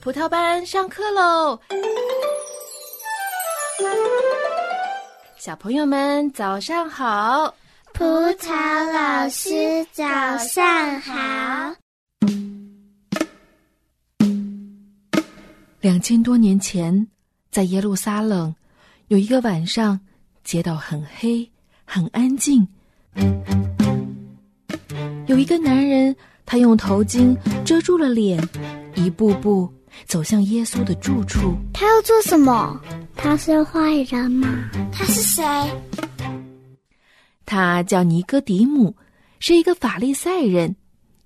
葡萄班上课喽！小朋友们早上好，葡萄老师早上好。两千多年前，在耶路撒冷，有一个晚上，街道很黑，很安静。有一个男人，他用头巾遮住了脸，一步步。走向耶稣的住处，他要做什么？他是坏人吗？他是谁？他叫尼哥底姆，是一个法利赛人，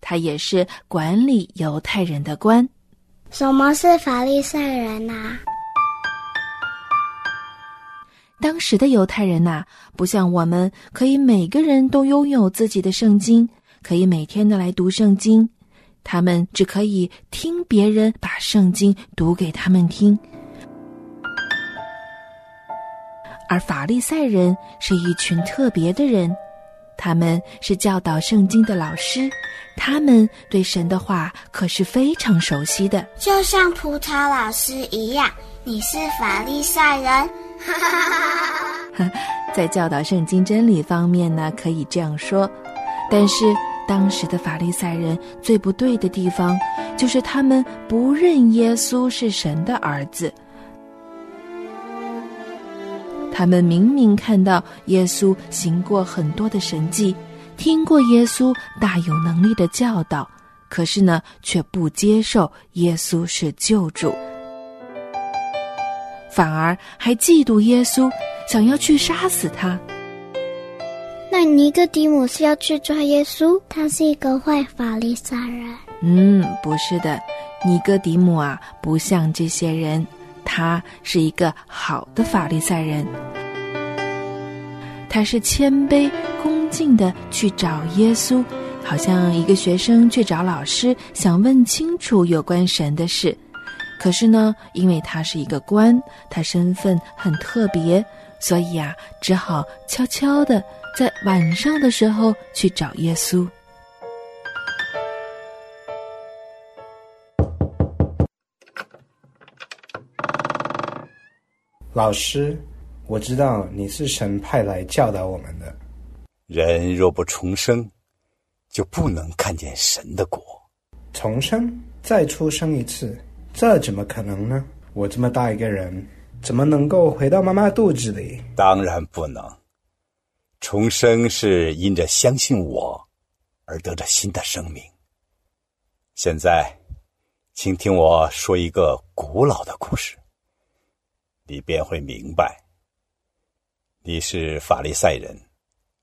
他也是管理犹太人的官。什么是法利赛人呐？当时的犹太人呐，不像我们可以每个人都拥有自己的圣经，可以每天的来读圣经。他们只可以听别人把圣经读给他们听，而法利赛人是一群特别的人，他们是教导圣经的老师，他们对神的话可是非常熟悉的。就像葡萄老师一样，你是法利赛人。在教导圣经真理方面呢，可以这样说，但是。当时的法利赛人最不对的地方，就是他们不认耶稣是神的儿子。他们明明看到耶稣行过很多的神迹，听过耶稣大有能力的教导，可是呢，却不接受耶稣是救主，反而还嫉妒耶稣，想要去杀死他。那尼哥底母是要去抓耶稣？他是一个坏法利赛人。嗯，不是的，尼哥底母啊，不像这些人，他是一个好的法利赛人。他是谦卑恭敬的去找耶稣，好像一个学生去找老师，想问清楚有关神的事。可是呢，因为他是一个官，他身份很特别，所以啊，只好悄悄的。在晚上的时候去找耶稣。老师，我知道你是神派来教导我们的。人若不重生，就不能看见神的果。重生，再出生一次，这怎么可能呢？我这么大一个人，怎么能够回到妈妈肚子里？当然不能。重生是因着相信我而得着新的生命。现在，请听我说一个古老的故事，你便会明白。你是法利赛人，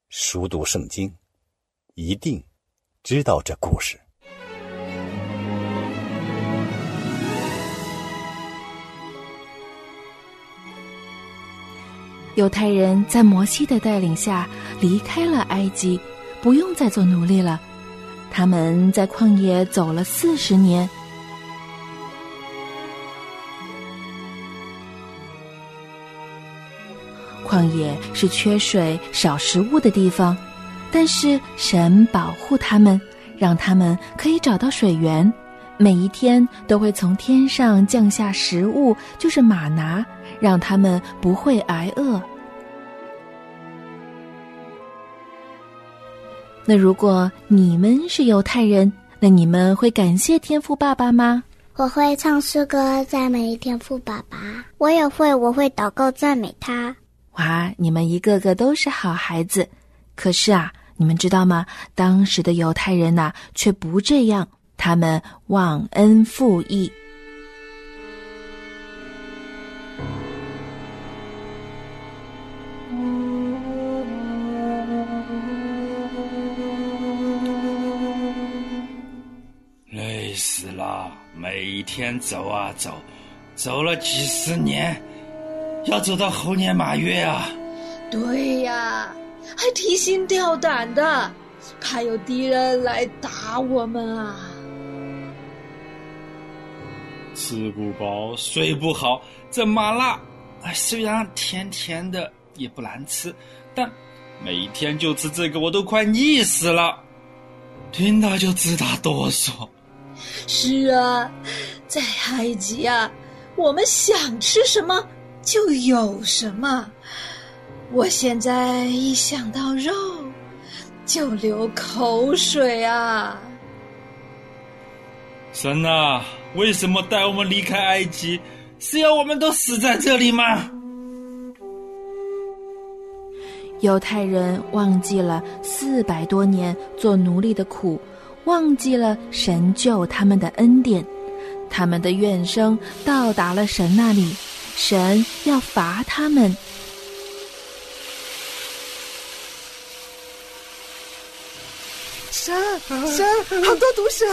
熟读圣经，一定知道这故事。犹太人在摩西的带领下离开了埃及，不用再做奴隶了。他们在旷野走了四十年。旷野是缺水、少食物的地方，但是神保护他们，让他们可以找到水源。每一天都会从天上降下食物，就是马拿。让他们不会挨饿。那如果你们是犹太人，那你们会感谢天父爸爸吗？我会唱诗歌赞美天父爸爸。我也会，我会祷告赞美他。哇，你们一个个都是好孩子。可是啊，你们知道吗？当时的犹太人呐，却不这样，他们忘恩负义。每天走啊走，走了几十年，要走到猴年马月啊！对呀，还提心吊胆的，怕有敌人来打我们啊！吃不饱，睡不好，这麻辣，虽然甜甜的也不难吃，但每天就吃这个，我都快腻死了，听到就直打哆嗦。是啊，在埃及啊，我们想吃什么就有什么。我现在一想到肉，就流口水啊！神啊，为什么带我们离开埃及？是要我们都死在这里吗？犹太人忘记了四百多年做奴隶的苦，忘记了神救他们的恩典，他们的怨声到达了神那里，神要罚他们。蛇，蛇，好多毒蛇！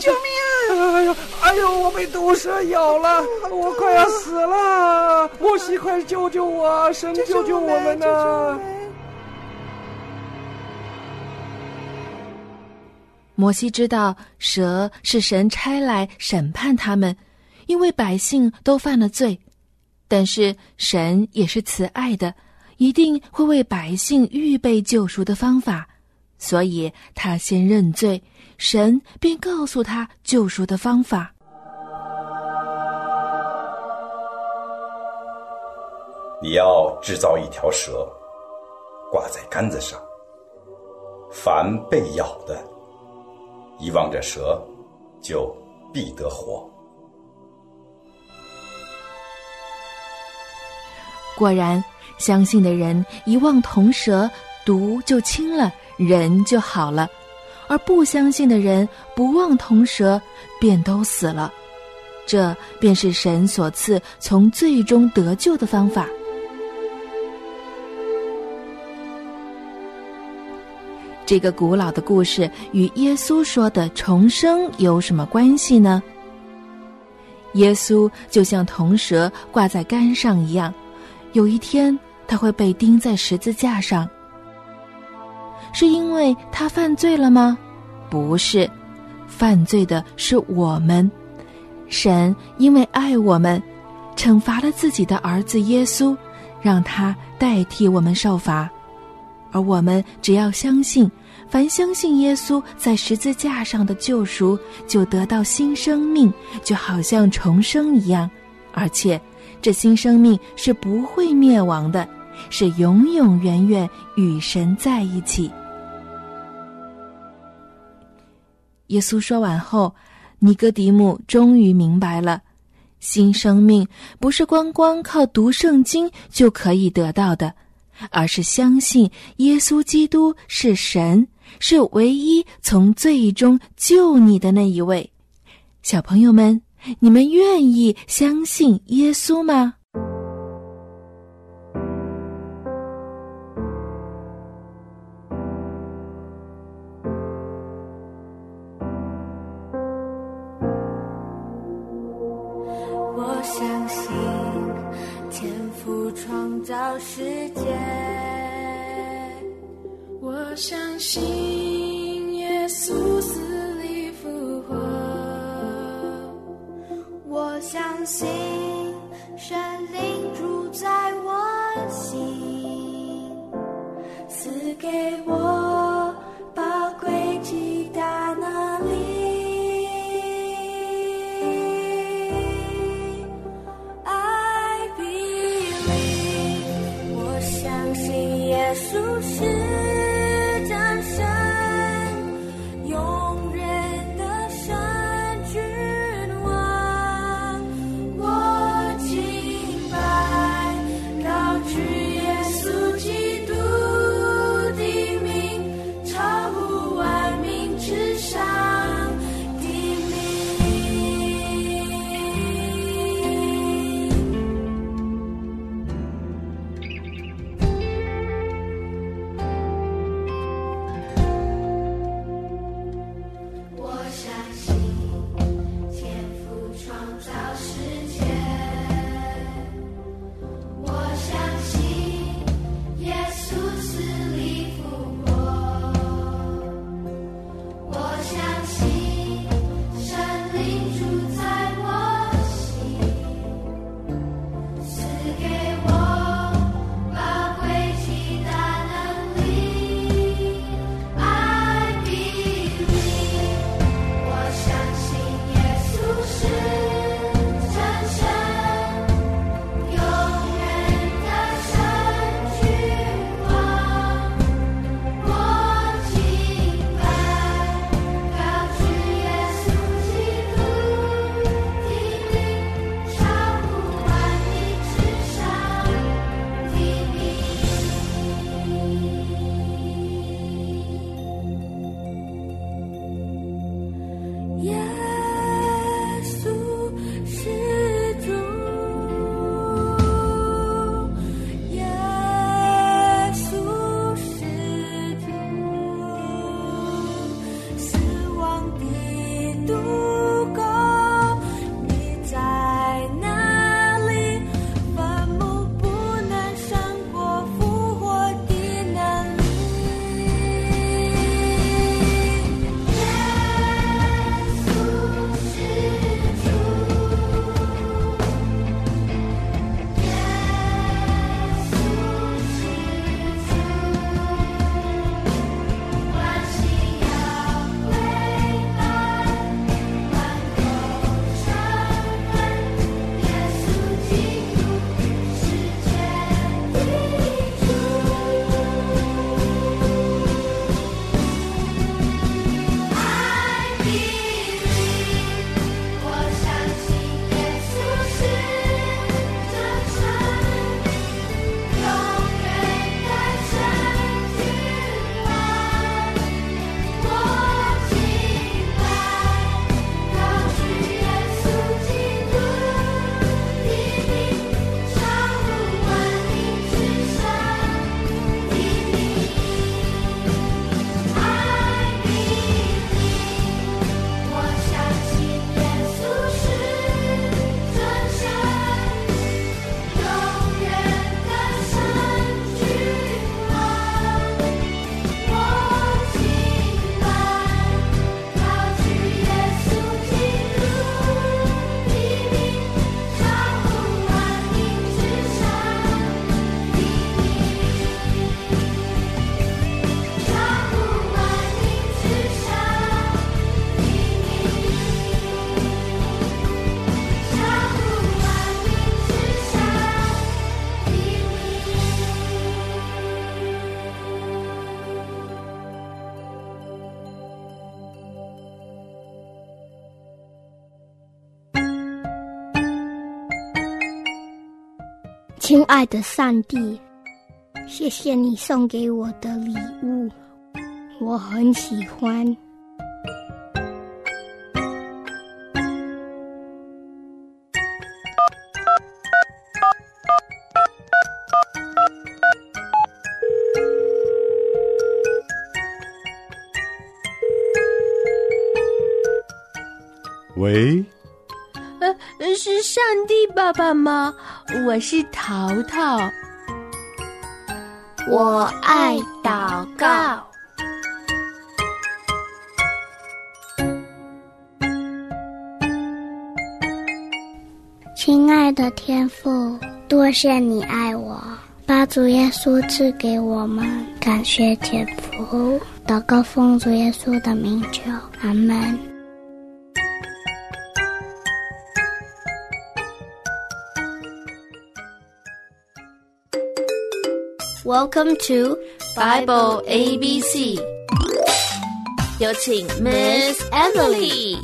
救命啊！哎呦，哎呦，我被毒蛇咬了，我快要死了！摩西，快救救我！神救救我们呐！摩西知道蛇是神差来审判他们，因为百姓都犯了罪，但是神也是慈爱的，一定会为百姓预备救赎的方法。所以他先认罪，神便告诉他救赎的方法。你要制造一条蛇，挂在杆子上。凡被咬的，一望着蛇，就必得活。果然，相信的人一望铜蛇，毒就轻了。人就好了，而不相信的人不忘铜蛇，便都死了。这便是神所赐从最终得救的方法。这个古老的故事与耶稣说的重生有什么关系呢？耶稣就像铜蛇挂在杆上一样，有一天他会被钉在十字架上。是因为他犯罪了吗？不是，犯罪的是我们。神因为爱我们，惩罚了自己的儿子耶稣，让他代替我们受罚。而我们只要相信，凡相信耶稣在十字架上的救赎，就得到新生命，就好像重生一样。而且，这新生命是不会灭亡的，是永永远远与神在一起。耶稣说完后，尼哥底母终于明白了：新生命不是光光靠读圣经就可以得到的，而是相信耶稣基督是神，是唯一从罪中救你的那一位。小朋友们，你们愿意相信耶稣吗？世界，我相信在树亲爱的上帝，谢谢你送给我的礼物，我很喜欢。是上帝爸爸吗？我是淘淘。我爱祷告。亲爱的天父，多谢你爱我，把主耶稣赐给我们，感谢天父。祷告奉主耶稣的名求，阿门。Welcome to Bible ABC。有请 Miss Emily。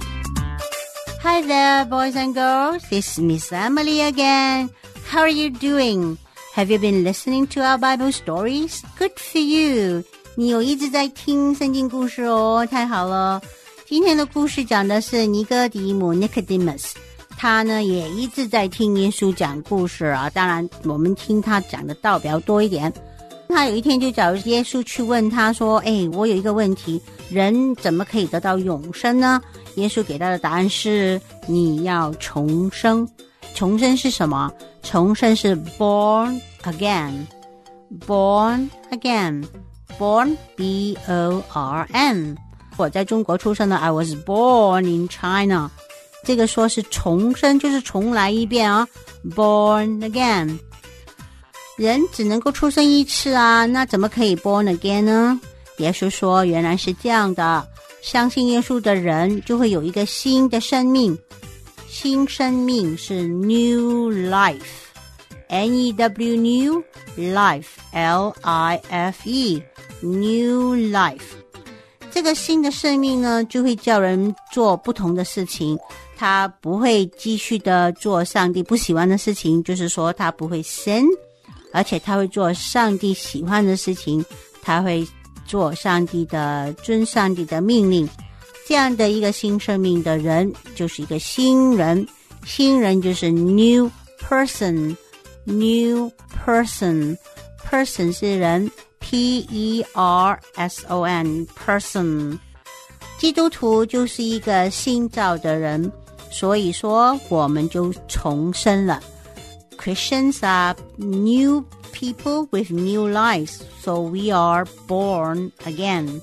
Hi there, boys and girls. This is Miss Emily again. How are you doing? Have you been listening to our Bible stories? Good for you. 你有一直在听圣经故事哦，太好了。今天的故事讲的是尼哥底母 Nicodemus，他呢也一直在听耶稣讲故事啊。当然，我们听他讲的道比较多一点。他有一天就找耶稣去问他说：“哎，我有一个问题，人怎么可以得到永生呢？”耶稣给他的答案是：你要重生。重生是什么？重生是 born again，born again，born b o r n。我在中国出生的，I was born in China。这个说是重生，就是重来一遍啊，born again。人只能够出生一次啊，那怎么可以 born again 呢？耶稣说，原来是这样的。相信耶稣的人就会有一个新的生命，新生命是 new life，n e w new life l i f e new life。这个新的生命呢，就会叫人做不同的事情，他不会继续的做上帝不喜欢的事情，就是说他不会 sin，而且他会做上帝喜欢的事情，他会。做上帝的遵上帝的命令，这样的一个新生命的人就是一个新人，新人就是 new person，new person，person 是人，p e r s o n person，基督徒就是一个新造的人，所以说我们就重生了。，Christians are new。people with new lives, so we are born again.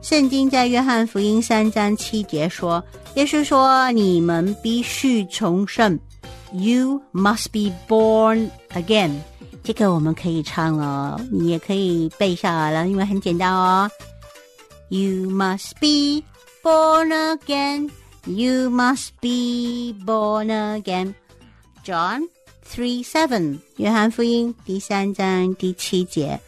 圣经在约翰福音三章七节说：“耶稣说，你们必须重生。You must be born again。”这个我们可以唱了，你也可以背下来了，因为很简单哦。You must be born again. You must be born again. John Three seven，约翰福音第三章第七节，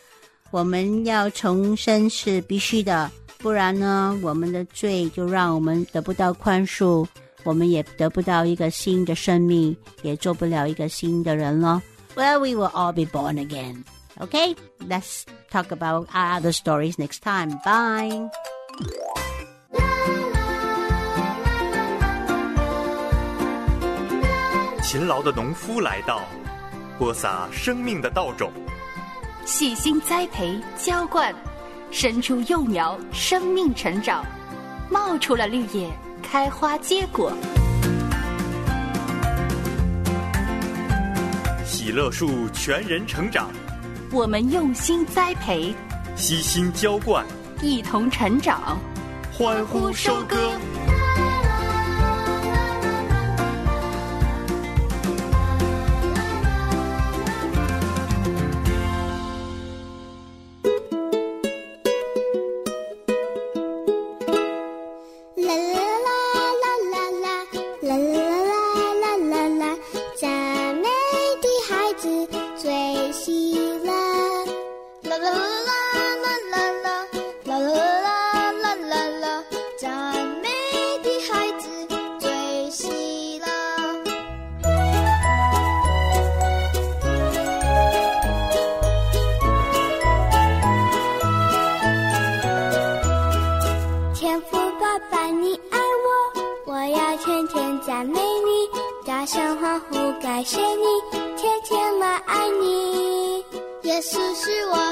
我们要重生是必须的，不然呢，我们的罪就让我们得不到宽恕，我们也得不到一个新的生命，也做不了一个新的人了。Well, we will all be born again. Okay, let's talk about other stories next time. Bye. 勤劳的农夫来到，播撒生命的稻种，细心栽培浇灌，生出幼苗，生命成长，冒出了绿叶，开花结果。喜乐树全人成长，我们用心栽培，悉心浇灌，一同成长，欢呼收割。只是我